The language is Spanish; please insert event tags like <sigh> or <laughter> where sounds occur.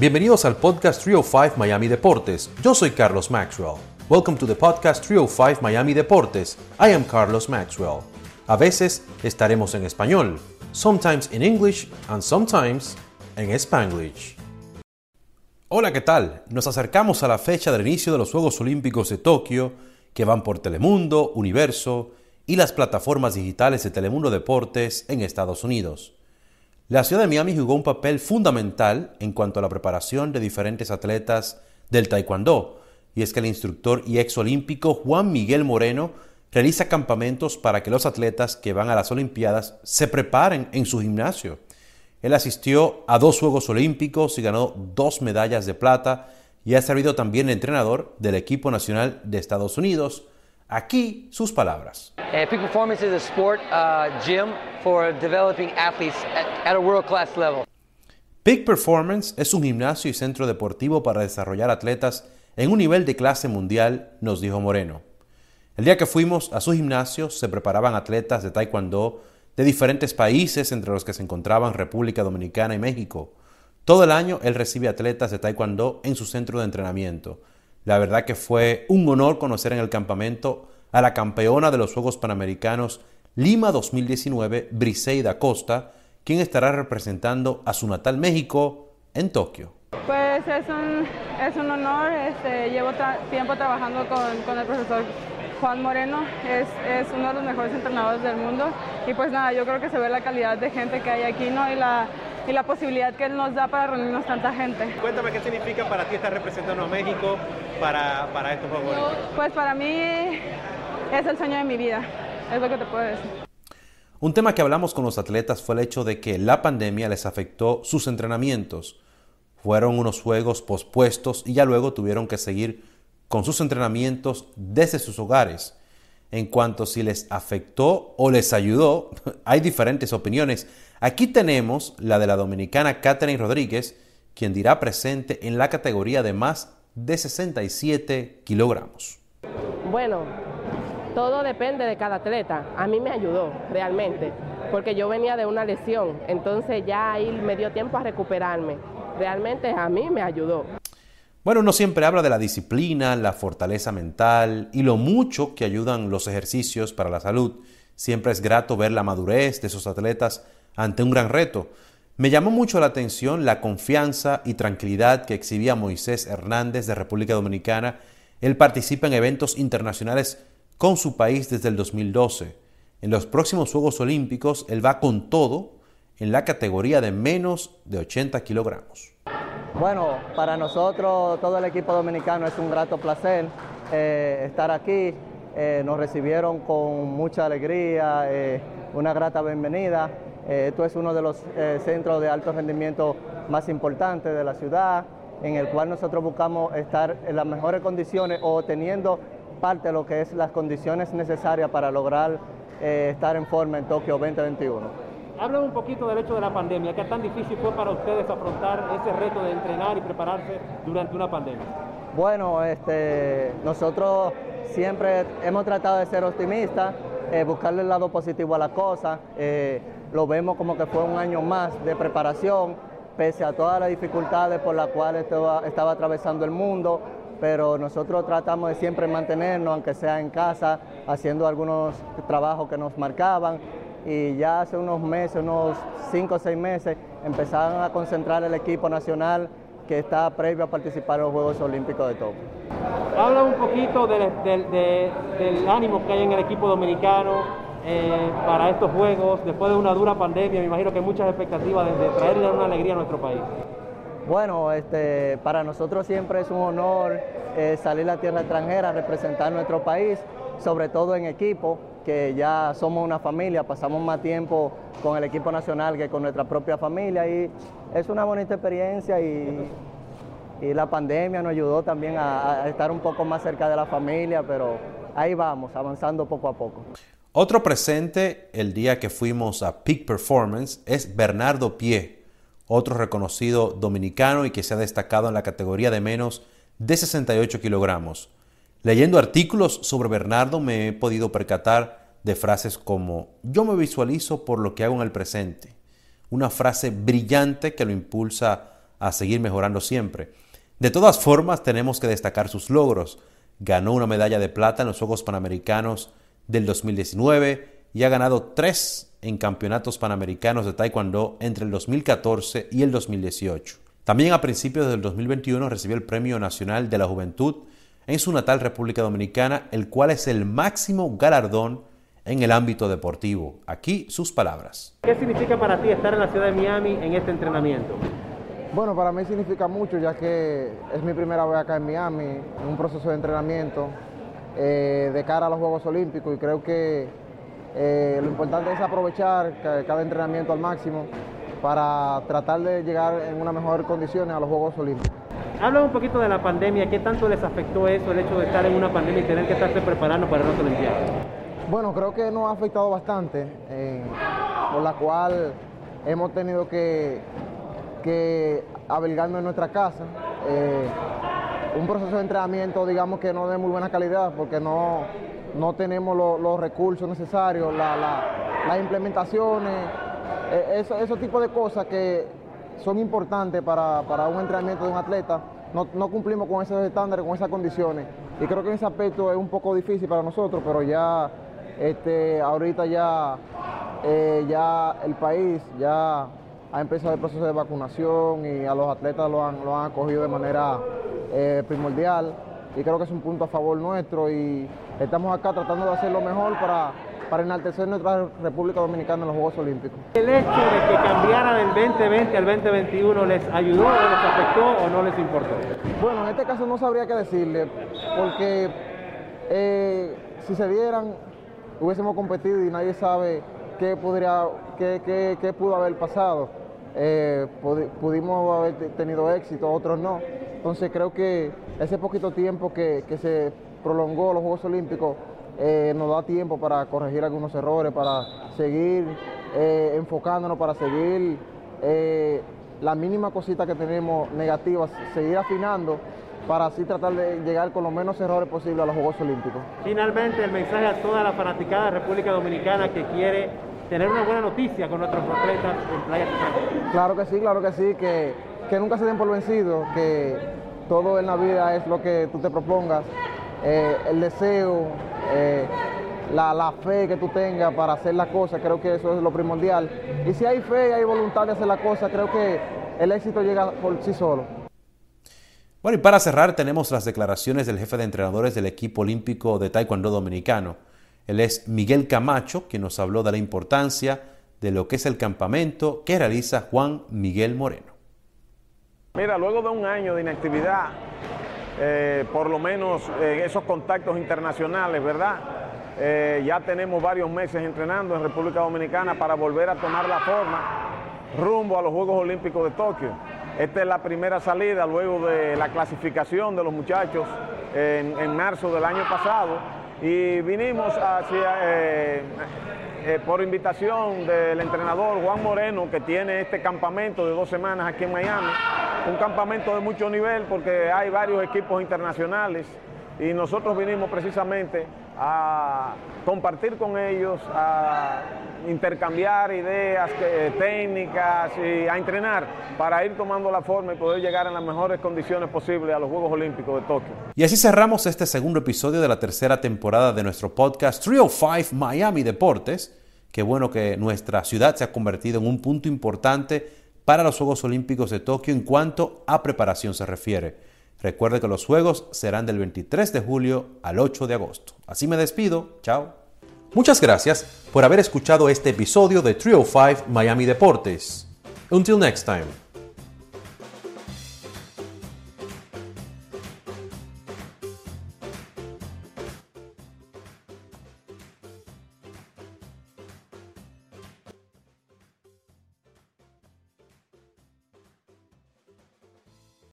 Bienvenidos al podcast 305 Miami Deportes. Yo soy Carlos Maxwell. Welcome to the podcast 305 Miami Deportes. I am Carlos Maxwell. A veces estaremos en español, sometimes in English and sometimes en Spanglish. Hola, ¿qué tal? Nos acercamos a la fecha del inicio de los Juegos Olímpicos de Tokio, que van por Telemundo, Universo y las plataformas digitales de Telemundo Deportes en Estados Unidos. La ciudad de Miami jugó un papel fundamental en cuanto a la preparación de diferentes atletas del taekwondo, y es que el instructor y ex olímpico Juan Miguel Moreno realiza campamentos para que los atletas que van a las Olimpiadas se preparen en su gimnasio. Él asistió a dos Juegos Olímpicos y ganó dos medallas de plata y ha servido también de entrenador del equipo nacional de Estados Unidos, Aquí sus palabras. Uh, peak performance is a sport uh, gym for developing athletes at, a world class level. Peak Performance es un gimnasio y centro deportivo para desarrollar atletas en un nivel de clase mundial, nos dijo Moreno. El día que fuimos a su gimnasio se preparaban atletas de Taekwondo de diferentes países, entre los que se encontraban República Dominicana y México. Todo el año él recibe atletas de Taekwondo en su centro de entrenamiento la verdad que fue un honor conocer en el campamento a la campeona de los Juegos Panamericanos Lima 2019, Briseida Costa, quien estará representando a su natal México en Tokio. Pues es un, es un honor, este, llevo tiempo trabajando con, con, el profesor Juan Moreno, es, es, uno de los mejores entrenadores del mundo y pues nada, yo creo que se ve la calidad de gente que hay aquí ¿no? y la, y la posibilidad que Él nos da para reunirnos tanta gente. Cuéntame qué significa para ti estar representando a México para, para estos Juegos Pues para mí es el sueño de mi vida, es lo que te puedo decir. Un tema que hablamos con los atletas fue el hecho de que la pandemia les afectó sus entrenamientos. Fueron unos juegos pospuestos y ya luego tuvieron que seguir con sus entrenamientos desde sus hogares. En cuanto si les afectó o les ayudó, <laughs> hay diferentes opiniones. Aquí tenemos la de la dominicana Catherine Rodríguez, quien dirá presente en la categoría de más de 67 kilogramos. Bueno, todo depende de cada atleta. A mí me ayudó realmente, porque yo venía de una lesión, entonces ya ahí me dio tiempo a recuperarme. Realmente a mí me ayudó. Bueno, uno siempre habla de la disciplina, la fortaleza mental y lo mucho que ayudan los ejercicios para la salud. Siempre es grato ver la madurez de esos atletas ante un gran reto. Me llamó mucho la atención la confianza y tranquilidad que exhibía Moisés Hernández de República Dominicana. Él participa en eventos internacionales con su país desde el 2012. En los próximos Juegos Olímpicos él va con todo en la categoría de menos de 80 kilogramos. Bueno, para nosotros, todo el equipo dominicano, es un grato placer eh, estar aquí. Eh, nos recibieron con mucha alegría, eh, una grata bienvenida. Esto es uno de los centros de alto rendimiento más importantes de la ciudad, en el cual nosotros buscamos estar en las mejores condiciones o teniendo parte de lo que es las condiciones necesarias para lograr estar en forma en Tokio 2021. Habla un poquito del hecho de la pandemia, ¿qué tan difícil fue para ustedes afrontar ese reto de entrenar y prepararse durante una pandemia? Bueno, este, nosotros siempre hemos tratado de ser optimistas, buscarle el lado positivo a la cosa lo vemos como que fue un año más de preparación, pese a todas las dificultades por las cuales estaba atravesando el mundo, pero nosotros tratamos de siempre mantenernos, aunque sea en casa, haciendo algunos trabajos que nos marcaban. Y ya hace unos meses, unos cinco o seis meses, empezaron a concentrar el equipo nacional que está previo a participar en los Juegos Olímpicos de Tokio. Habla un poquito del, del ánimo que hay en el equipo dominicano, eh, para estos Juegos, después de una dura pandemia, me imagino que hay muchas expectativas de, traerle una alegría a nuestro país. Bueno, este, para nosotros siempre es un honor eh, salir a tierra extranjera, representar nuestro país, sobre todo en equipo, que ya somos una familia, pasamos más tiempo con el equipo nacional que con nuestra propia familia y es una bonita experiencia y, y la pandemia nos ayudó también a estar un poco más cerca de la familia, pero ahí vamos, avanzando poco a poco. Otro presente el día que fuimos a Peak Performance es Bernardo Pie, otro reconocido dominicano y que se ha destacado en la categoría de menos de 68 kilogramos. Leyendo artículos sobre Bernardo me he podido percatar de frases como yo me visualizo por lo que hago en el presente, una frase brillante que lo impulsa a seguir mejorando siempre. De todas formas, tenemos que destacar sus logros. Ganó una medalla de plata en los Juegos Panamericanos del 2019 y ha ganado tres en campeonatos panamericanos de Taekwondo entre el 2014 y el 2018. También a principios del 2021 recibió el Premio Nacional de la Juventud en su natal República Dominicana, el cual es el máximo galardón en el ámbito deportivo. Aquí sus palabras. ¿Qué significa para ti estar en la ciudad de Miami en este entrenamiento? Bueno, para mí significa mucho ya que es mi primera vez acá en Miami, en un proceso de entrenamiento eh, de cara a los Juegos Olímpicos y creo que eh, lo importante es aprovechar cada entrenamiento al máximo para tratar de llegar en unas mejores condiciones a los Juegos Olímpicos. Habla un poquito de la pandemia, ¿qué tanto les afectó eso, el hecho de estar en una pandemia y tener que estarse preparando para las Olimpiadas? Bueno, creo que nos ha afectado bastante, eh, por la cual hemos tenido que, que en nuestra casa. Eh, un proceso de entrenamiento, digamos que no de muy buena calidad, porque no, no tenemos los recursos necesarios, las implementaciones, eh, esos tipos de cosas que son importantes para, un entrenamiento de un atleta. No, cumplimos con esos estándares, con esas condiciones. Y creo que en ese aspecto es un poco difícil para nosotros, pero ya este, ahorita ya, eh, ya el país ya ha empezado el proceso de vacunación y a los atletas lo han, lo han acogido de manera eh, primordial y creo que es un punto a favor nuestro y estamos acá tratando de hacer lo mejor para, para enaltecer nuestra República Dominicana en los Juegos Olímpicos. ¿El hecho de que cambiara del 2020 al 2021 les ayudó o les afectó o no les importó? Bueno, en este caso no sabría qué decirle, porque eh, si se dieran, hubiésemos competido y nadie sabe qué, podría, qué, qué, pudo haber pasado. Eh, pudimos haber tenido éxito, otros no. Entonces creo que ese poquito tiempo que, se prolongó los Juegos Olímpicos eh, nos da tiempo para corregir algunos errores, para seguir eh, enfocándonos, para seguir eh, la mínima cosita que tenemos negativas, seguir afinando para así tratar de llegar con los menos errores posibles a los Juegos Olímpicos. Finalmente, el mensaje a toda la fanaticada de República Dominicana que quiere tener una buena noticia con nuestros atletas en Playa Claro que sí, claro que sí, que que nunca se den por vencidos, que todo en la vida es lo que tú te propongas, eh, el deseo, eh, la, fe que tú tengas para hacer las cosas, creo que eso es lo primordial. Y si hay fe y hay voluntad de hacer las cosas, creo que el éxito llega por sí solo. Bueno, y para cerrar tenemos las declaraciones del jefe de entrenadores del equipo olímpico de Taekwondo dominicano. Él es Miguel Camacho, quien nos habló de la importancia de lo que es el campamento que realiza Juan Miguel Moreno. Mira, luego de un año de inactividad, eh, por lo menos en esos contactos internacionales, ¿verdad? Eh, ya tenemos varios meses entrenando en República Dominicana para volver a tomar la forma rumbo a los Juegos Olímpicos de Tokio. Esta es la primera salida luego de la clasificación de los muchachos en, marzo del año pasado y vinimos hacia, eh, por invitación del entrenador Juan Moreno que tiene este campamento de dos semanas aquí en Miami un campamento de mucho nivel porque hay varios equipos internacionales y nosotros vinimos precisamente a compartir con ellos, a intercambiar ideas, técnicas y a entrenar para ir tomando la forma y poder llegar en las mejores condiciones posibles a los Juegos Olímpicos de Tokio. Y así cerramos este segundo episodio de la tercera temporada de nuestro podcast 305 Miami Deportes. Qué bueno que nuestra ciudad se ha convertido en un punto importante para los Juegos Olímpicos de Tokio en cuanto a preparación se refiere. Recuerde que los Juegos serán del 23 de julio al 8 de agosto. Así me despido. Chao. Muchas gracias por haber escuchado este episodio de 305 Miami Deportes. Until next time.